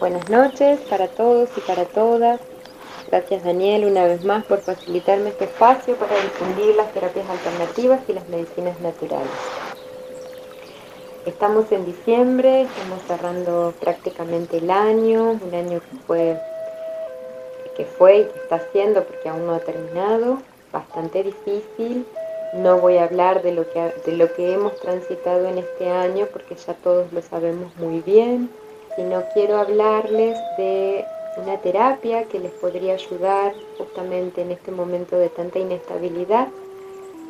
Buenas noches para todos y para todas. Gracias Daniel una vez más por facilitarme este espacio para difundir las terapias alternativas y las medicinas naturales. Estamos en diciembre, estamos cerrando prácticamente el año, un año que fue, que fue y que está siendo, porque aún no ha terminado, bastante difícil. No voy a hablar de lo que, de lo que hemos transitado en este año porque ya todos lo sabemos muy bien, sino quiero hablarles de una terapia que les podría ayudar justamente en este momento de tanta inestabilidad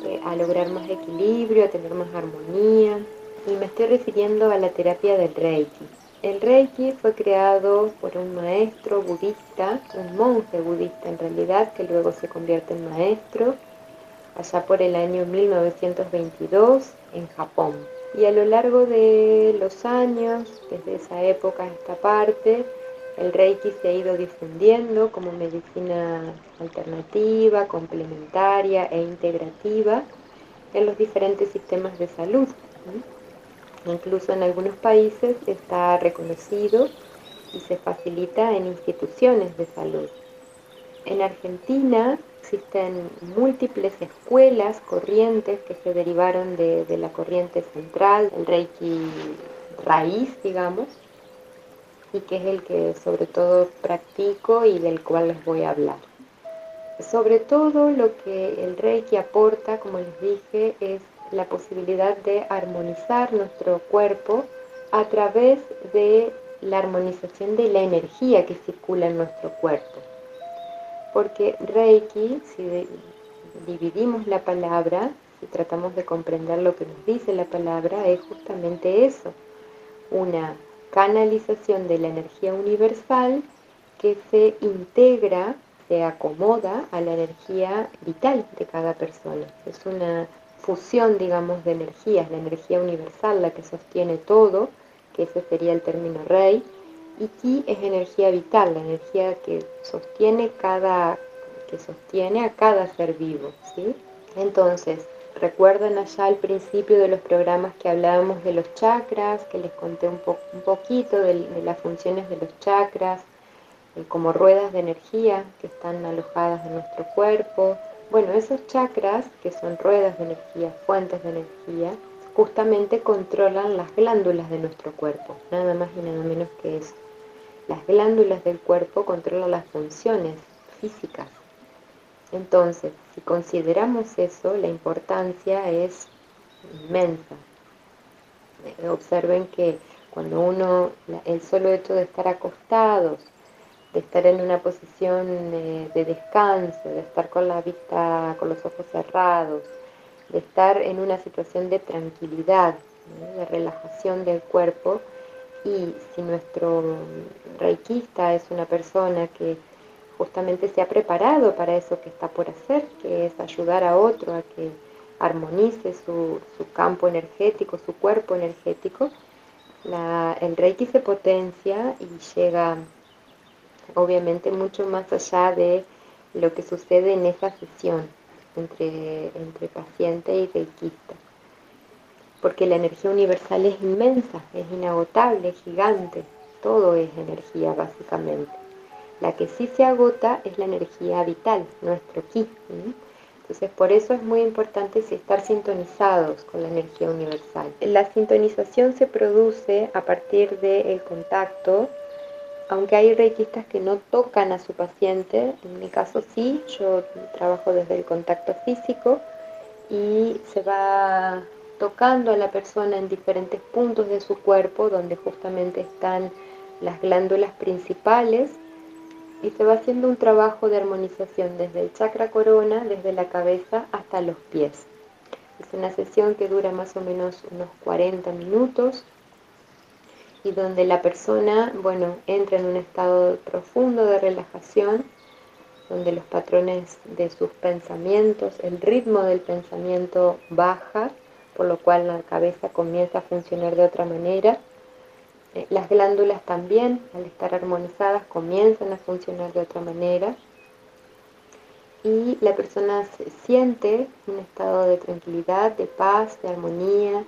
eh, a lograr más equilibrio, a tener más armonía, y me estoy refiriendo a la terapia del Reiki. El Reiki fue creado por un maestro budista, un monje budista en realidad, que luego se convierte en maestro, allá por el año 1922 en Japón. Y a lo largo de los años, desde esa época a esta parte, el Reiki se ha ido difundiendo como medicina alternativa, complementaria e integrativa en los diferentes sistemas de salud. Incluso en algunos países está reconocido y se facilita en instituciones de salud. En Argentina existen múltiples escuelas, corrientes que se derivaron de, la corriente central, el Reiki raíz, digamos, y que es el que sobre todo practico y del cual les voy a hablar. Sobre todo lo que el Reiki aporta, como les dije, es la posibilidad de armonizar nuestro cuerpo a través de la armonización de la energía que circula en nuestro cuerpo. Porque Reiki, si dividimos la palabra, si tratamos de comprender lo que nos dice la palabra, es justamente eso, una canalización de la energía universal que se integra, se acomoda a la energía vital de cada persona. Es una fusión, digamos, de energías, la energía universal, la que sostiene todo, que ese sería el término rey, y ki es energía vital, la energía que sostiene cada que sostiene a cada ser vivo, ¿sí? Entonces, recuerdan allá al principio de los programas que hablábamos de los chakras, que les conté un, un poquito de, de, las funciones de los chakras, eh, como ruedas de energía que están alojadas en nuestro cuerpo, bueno, esos chakras, que son ruedas de energía, fuentes de energía, justamente controlan las glándulas de nuestro cuerpo, nada más y nada menos que eso. Las glándulas del cuerpo controlan las funciones físicas. Entonces, si consideramos eso, la importancia es inmensa. Observen que cuando uno, el solo hecho de estar acostados, de estar en una posición eh, de descanso, de estar con la vista, con los ojos cerrados, de estar en una situación de tranquilidad, de relajación del cuerpo. Y si nuestro reikista es una persona que justamente se ha preparado para eso que está por hacer, que es ayudar a otro a que armonice su, campo energético, su cuerpo energético, el reiki se potencia y llega obviamente mucho más allá de lo que sucede en esa sesión entre, entre paciente y reikista. Porque la energía universal es inmensa, es inagotable, es gigante, todo es energía básicamente. La que sí se agota es la energía vital, nuestro ki. Entonces, por eso es muy importante estar sintonizados con la energía universal. La sintonización se produce a partir del contacto aunque hay reikistas que no tocan a su paciente, en mi caso sí, yo trabajo desde el contacto físico y se va tocando a la persona en diferentes puntos de su cuerpo donde justamente están las glándulas principales y se va haciendo un trabajo de armonización desde el chakra corona, desde la cabeza hasta los pies. Es una sesión que dura más o menos unos 40 minutos y donde la persona, bueno, entra en un estado profundo de relajación, donde los patrones de sus pensamientos, el ritmo del pensamiento baja, por lo cual la cabeza comienza a funcionar de otra manera. Eh, las glándulas también, al estar armonizadas, comienzan a funcionar de otra manera. Y la persona siente un estado de tranquilidad, de paz, de armonía.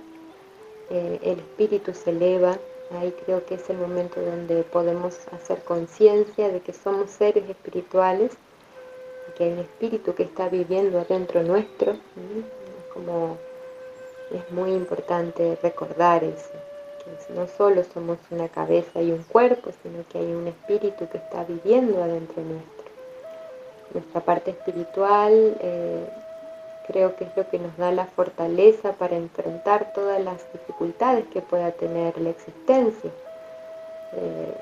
Eh, el espíritu se eleva Ahí creo que es el momento donde podemos hacer conciencia de que somos seres espirituales que hay un espíritu que está viviendo adentro nuestro. Como es muy importante recordar eso, que no solo somos una cabeza y un cuerpo, sino que hay un espíritu que está viviendo adentro nuestro. Nuestra parte espiritual eh, creo que es lo que nos da la fortaleza para enfrentar todas las dificultades que pueda tener la existencia. Eh,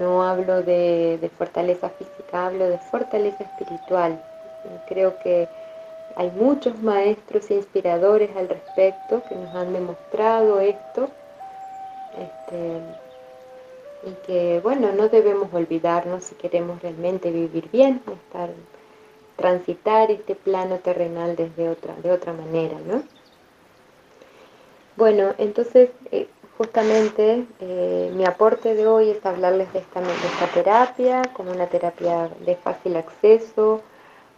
no hablo de, fortaleza física, hablo de fortaleza espiritual. Creo que hay muchos maestros inspiradores al respecto que nos han demostrado esto. Este, y que, bueno, no debemos olvidarnos si queremos realmente vivir bien, estar transitar este plano terrenal desde otra, de otra manera, ¿no? Bueno, entonces eh, justamente eh, mi aporte de hoy es hablarles de esta, esta terapia como una terapia de fácil acceso.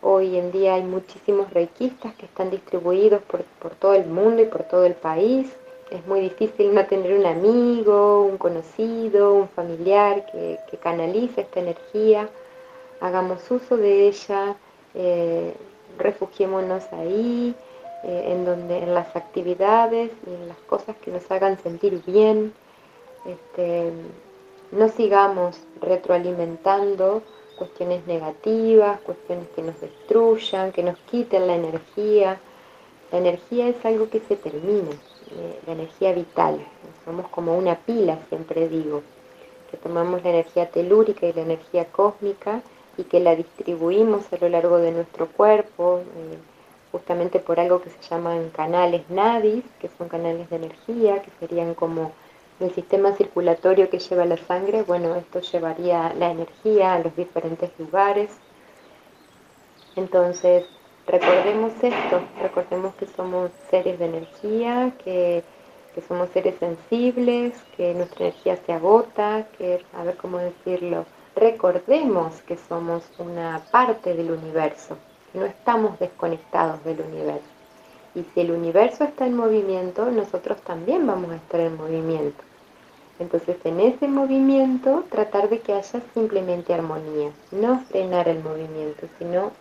Hoy en día hay muchísimos reikistas que están distribuidos por, todo el mundo y por todo el país. Es muy difícil no tener un amigo, un conocido, un familiar que, que canalice esta energía. Hagamos uso de ella eh, refugiémonos ahí, eh, en donde en las actividades y en las cosas que nos hagan sentir bien, este, no sigamos retroalimentando cuestiones negativas, cuestiones que nos destruyan, que nos quiten la energía. La energía es algo que se termina, eh, la energía vital. Somos como una pila, siempre digo, que tomamos la energía telúrica y la energía cósmica y que la distribuimos a lo largo de nuestro cuerpo, eh, justamente por algo que se llaman canales nadis, que son canales de energía, que serían como el sistema circulatorio que lleva la sangre, bueno, esto llevaría la energía a los diferentes lugares. Entonces, recordemos esto, recordemos que somos seres de energía, que, que somos seres sensibles, que nuestra energía se agota, que, a ver cómo decirlo, recordemos que somos una parte del universo, que no estamos desconectados del universo. Y si el universo está en movimiento, nosotros también vamos a estar en movimiento. Entonces en ese movimiento tratar de que haya simplemente armonía, no frenar el movimiento, sino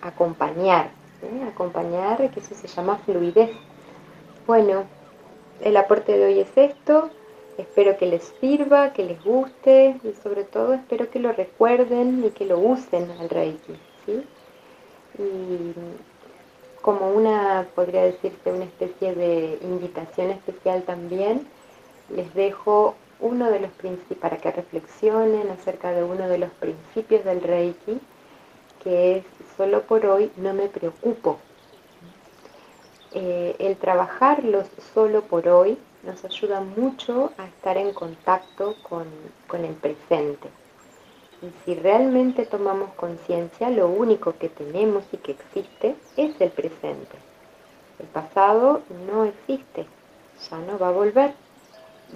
acompañar, ¿eh? acompañar, que eso se llama fluidez. Bueno, el aporte de hoy es esto. Espero que les sirva, que les guste y sobre todo espero que lo recuerden y que lo usen al Reiki. Y como una, podría decirse, una especie de invitación especial también, les dejo uno de los principios, para que reflexionen acerca de uno de los principios del Reiki, que es solo por hoy no me preocupo. Eh, el trabajarlos solo por hoy nos ayuda mucho a estar en contacto con, el presente. Y si realmente tomamos conciencia, lo único que tenemos y que existe es el presente. El pasado no existe, ya no va a volver.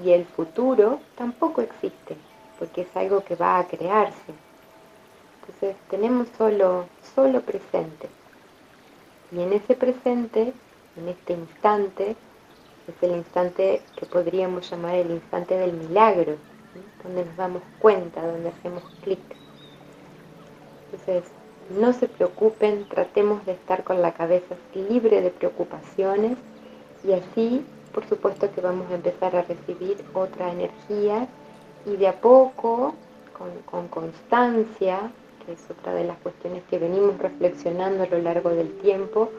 Y el futuro tampoco existe, porque es algo que va a crearse. Entonces tenemos solo, solo presente. Y en ese presente, en este instante, es el instante que podríamos llamar el instante del milagro, donde nos damos cuenta, donde hacemos clic. Entonces, no se preocupen, tratemos de estar con la cabeza libre de preocupaciones y así, por supuesto que vamos a empezar a recibir otra energía y de a poco, con, con constancia, que es otra de las cuestiones que venimos reflexionando a lo largo del tiempo,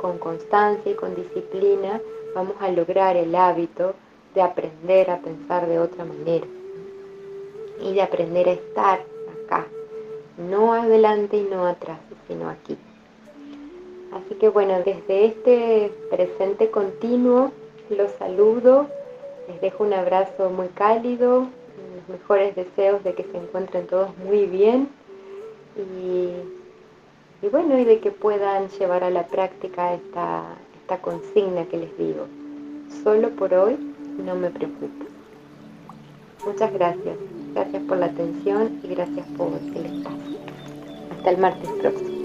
con constancia y con disciplina, vamos a lograr el hábito de aprender a pensar de otra manera y de aprender a estar acá, no adelante y no atrás, sino aquí. Así que bueno, desde este presente continuo los saludo, les dejo un abrazo muy cálido, los mejores deseos de que se encuentren todos muy bien y, bueno, y de que puedan llevar a la práctica esta, esta consigna que les digo. Solo por hoy no me preocupo. Muchas gracias. Gracias por la atención y gracias por el espacio. Hasta el martes próximo.